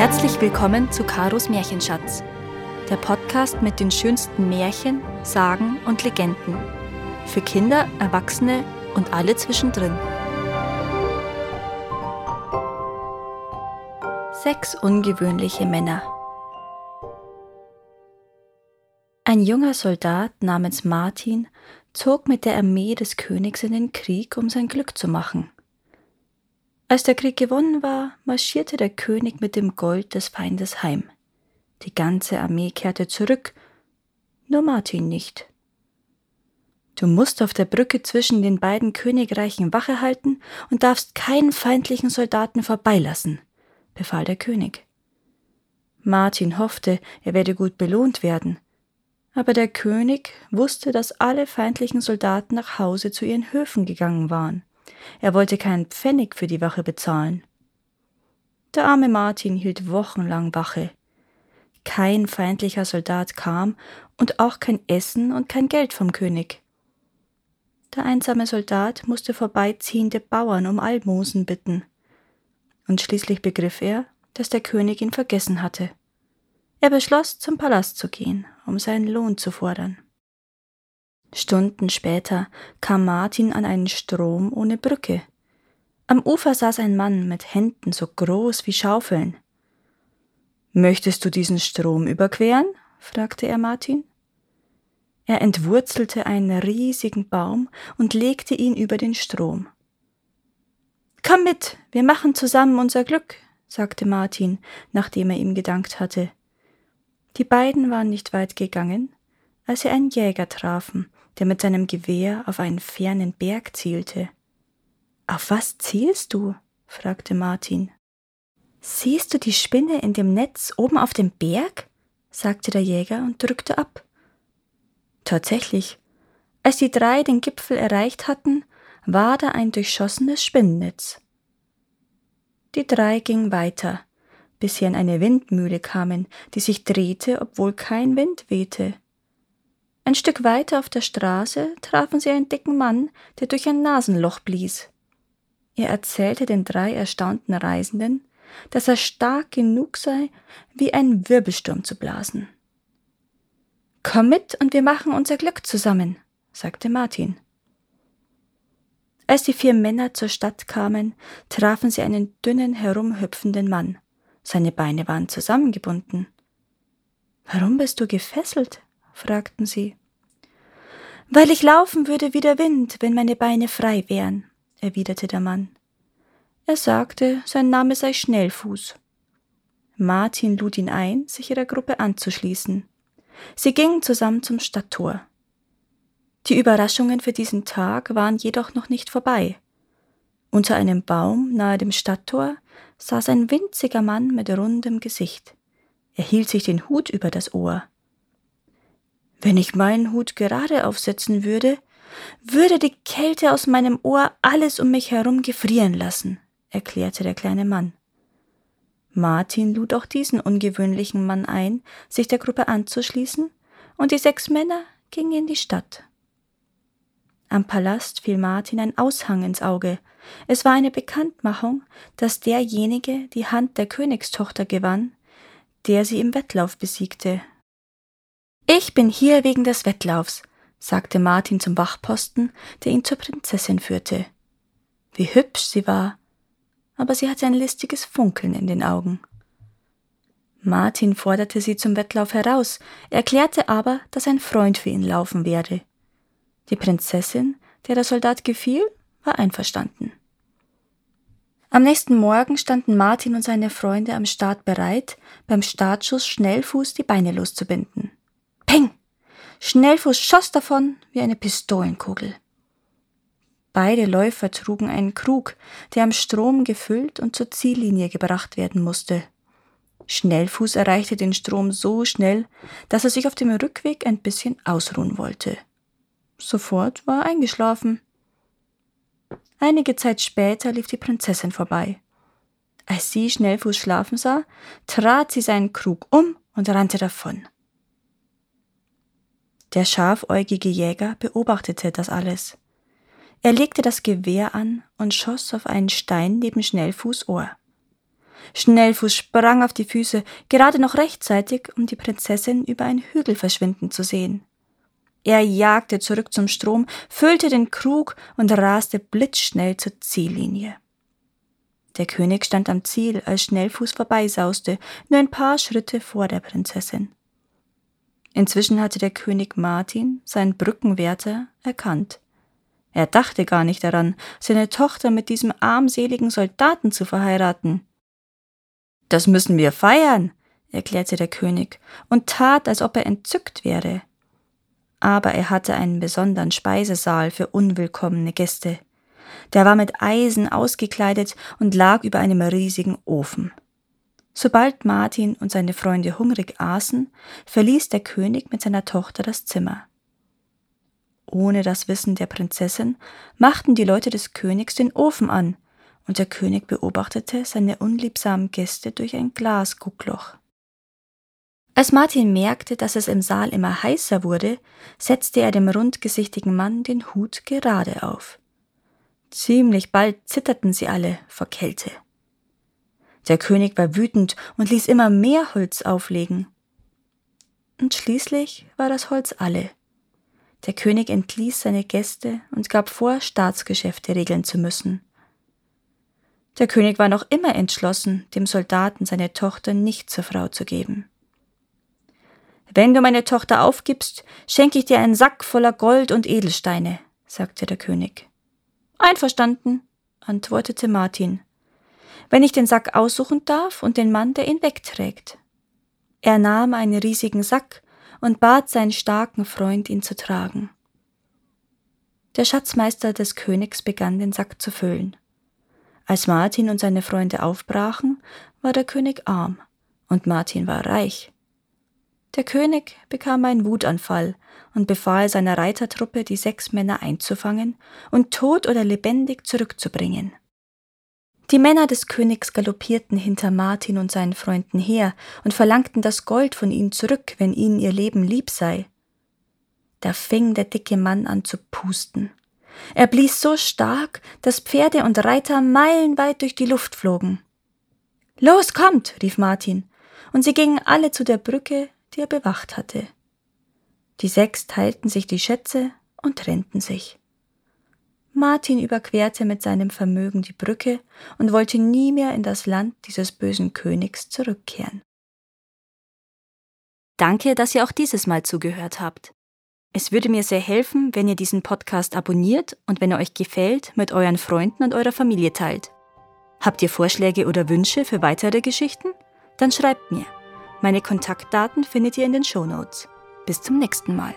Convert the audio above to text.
Herzlich willkommen zu Karos Märchenschatz, der Podcast mit den schönsten Märchen, Sagen und Legenden. Für Kinder, Erwachsene und alle zwischendrin. Sechs ungewöhnliche Männer. Ein junger Soldat namens Martin zog mit der Armee des Königs in den Krieg, um sein Glück zu machen. Als der Krieg gewonnen war, marschierte der König mit dem Gold des Feindes heim. Die ganze Armee kehrte zurück, nur Martin nicht. Du musst auf der Brücke zwischen den beiden Königreichen Wache halten und darfst keinen feindlichen Soldaten vorbeilassen, befahl der König. Martin hoffte, er werde gut belohnt werden, aber der König wusste, dass alle feindlichen Soldaten nach Hause zu ihren Höfen gegangen waren. Er wollte keinen Pfennig für die Wache bezahlen. Der arme Martin hielt wochenlang Wache. Kein feindlicher Soldat kam und auch kein Essen und kein Geld vom König. Der einsame Soldat musste vorbeiziehende Bauern um Almosen bitten. Und schließlich begriff er, dass der König ihn vergessen hatte. Er beschloss, zum Palast zu gehen, um seinen Lohn zu fordern. Stunden später kam Martin an einen Strom ohne Brücke. Am Ufer saß ein Mann mit Händen so groß wie Schaufeln. Möchtest du diesen Strom überqueren? fragte er Martin. Er entwurzelte einen riesigen Baum und legte ihn über den Strom. Komm mit, wir machen zusammen unser Glück, sagte Martin, nachdem er ihm gedankt hatte. Die beiden waren nicht weit gegangen, als sie einen Jäger trafen, der mit seinem Gewehr auf einen fernen Berg zielte. Auf was zielst du? fragte Martin. Siehst du die Spinne in dem Netz oben auf dem Berg? sagte der Jäger und drückte ab. Tatsächlich, als die drei den Gipfel erreicht hatten, war da ein durchschossenes Spinnennetz. Die drei gingen weiter, bis sie an eine Windmühle kamen, die sich drehte, obwohl kein Wind wehte. Ein Stück weiter auf der Straße trafen sie einen dicken Mann, der durch ein Nasenloch blies. Er erzählte den drei erstaunten Reisenden, dass er stark genug sei, wie ein Wirbelsturm zu blasen. Komm mit und wir machen unser Glück zusammen, sagte Martin. Als die vier Männer zur Stadt kamen, trafen sie einen dünnen, herumhüpfenden Mann. Seine Beine waren zusammengebunden. Warum bist du gefesselt? Fragten sie. Weil ich laufen würde wie der Wind, wenn meine Beine frei wären, erwiderte der Mann. Er sagte, sein Name sei Schnellfuß. Martin lud ihn ein, sich ihrer Gruppe anzuschließen. Sie gingen zusammen zum Stadttor. Die Überraschungen für diesen Tag waren jedoch noch nicht vorbei. Unter einem Baum nahe dem Stadttor saß ein winziger Mann mit rundem Gesicht. Er hielt sich den Hut über das Ohr. Wenn ich meinen Hut gerade aufsetzen würde, würde die Kälte aus meinem Ohr alles um mich herum gefrieren lassen, erklärte der kleine Mann. Martin lud auch diesen ungewöhnlichen Mann ein, sich der Gruppe anzuschließen, und die sechs Männer gingen in die Stadt. Am Palast fiel Martin ein Aushang ins Auge. Es war eine Bekanntmachung, dass derjenige die Hand der Königstochter gewann, der sie im Wettlauf besiegte. Ich bin hier wegen des Wettlaufs, sagte Martin zum Wachposten, der ihn zur Prinzessin führte. Wie hübsch sie war, aber sie hatte ein listiges Funkeln in den Augen. Martin forderte sie zum Wettlauf heraus, erklärte aber, dass ein Freund für ihn laufen werde. Die Prinzessin, der der Soldat gefiel, war einverstanden. Am nächsten Morgen standen Martin und seine Freunde am Start bereit, beim Startschuss Schnellfuß die Beine loszubinden. Peng! Schnellfuß schoss davon wie eine Pistolenkugel. Beide Läufer trugen einen Krug, der am Strom gefüllt und zur Ziellinie gebracht werden musste. Schnellfuß erreichte den Strom so schnell, dass er sich auf dem Rückweg ein bisschen ausruhen wollte. Sofort war er eingeschlafen. Einige Zeit später lief die Prinzessin vorbei. Als sie Schnellfuß schlafen sah, trat sie seinen Krug um und rannte davon. Der scharfäugige Jäger beobachtete das alles. Er legte das Gewehr an und schoss auf einen Stein neben Schnellfuß Ohr. Schnellfuß sprang auf die Füße, gerade noch rechtzeitig, um die Prinzessin über einen Hügel verschwinden zu sehen. Er jagte zurück zum Strom, füllte den Krug und raste blitzschnell zur Ziellinie. Der König stand am Ziel, als Schnellfuß vorbeisauste, nur ein paar Schritte vor der Prinzessin. Inzwischen hatte der König Martin, seinen Brückenwärter, erkannt. Er dachte gar nicht daran, seine Tochter mit diesem armseligen Soldaten zu verheiraten. Das müssen wir feiern, erklärte der König und tat, als ob er entzückt wäre. Aber er hatte einen besonderen Speisesaal für unwillkommene Gäste. Der war mit Eisen ausgekleidet und lag über einem riesigen Ofen. Sobald Martin und seine Freunde hungrig aßen, verließ der König mit seiner Tochter das Zimmer. Ohne das Wissen der Prinzessin machten die Leute des Königs den Ofen an, und der König beobachtete seine unliebsamen Gäste durch ein Glasguckloch. Als Martin merkte, dass es im Saal immer heißer wurde, setzte er dem rundgesichtigen Mann den Hut gerade auf. Ziemlich bald zitterten sie alle vor Kälte. Der König war wütend und ließ immer mehr Holz auflegen. Und schließlich war das Holz alle. Der König entließ seine Gäste und gab vor, Staatsgeschäfte regeln zu müssen. Der König war noch immer entschlossen, dem Soldaten seine Tochter nicht zur Frau zu geben. Wenn du meine Tochter aufgibst, schenke ich dir einen Sack voller Gold und Edelsteine, sagte der König. Einverstanden, antwortete Martin. Wenn ich den Sack aussuchen darf und den Mann, der ihn wegträgt. Er nahm einen riesigen Sack und bat seinen starken Freund, ihn zu tragen. Der Schatzmeister des Königs begann den Sack zu füllen. Als Martin und seine Freunde aufbrachen, war der König arm und Martin war reich. Der König bekam einen Wutanfall und befahl seiner Reitertruppe, die sechs Männer einzufangen und tot oder lebendig zurückzubringen. Die Männer des Königs galoppierten hinter Martin und seinen Freunden her und verlangten das Gold von ihnen zurück, wenn ihnen ihr Leben lieb sei. Da fing der dicke Mann an zu pusten. Er blies so stark, dass Pferde und Reiter meilenweit durch die Luft flogen. Los, kommt, rief Martin, und sie gingen alle zu der Brücke, die er bewacht hatte. Die sechs teilten sich die Schätze und trennten sich. Martin überquerte mit seinem Vermögen die Brücke und wollte nie mehr in das Land dieses bösen Königs zurückkehren. Danke, dass ihr auch dieses Mal zugehört habt. Es würde mir sehr helfen, wenn ihr diesen Podcast abonniert und wenn er euch gefällt, mit euren Freunden und eurer Familie teilt. Habt ihr Vorschläge oder Wünsche für weitere Geschichten? Dann schreibt mir. Meine Kontaktdaten findet ihr in den Show Notes. Bis zum nächsten Mal.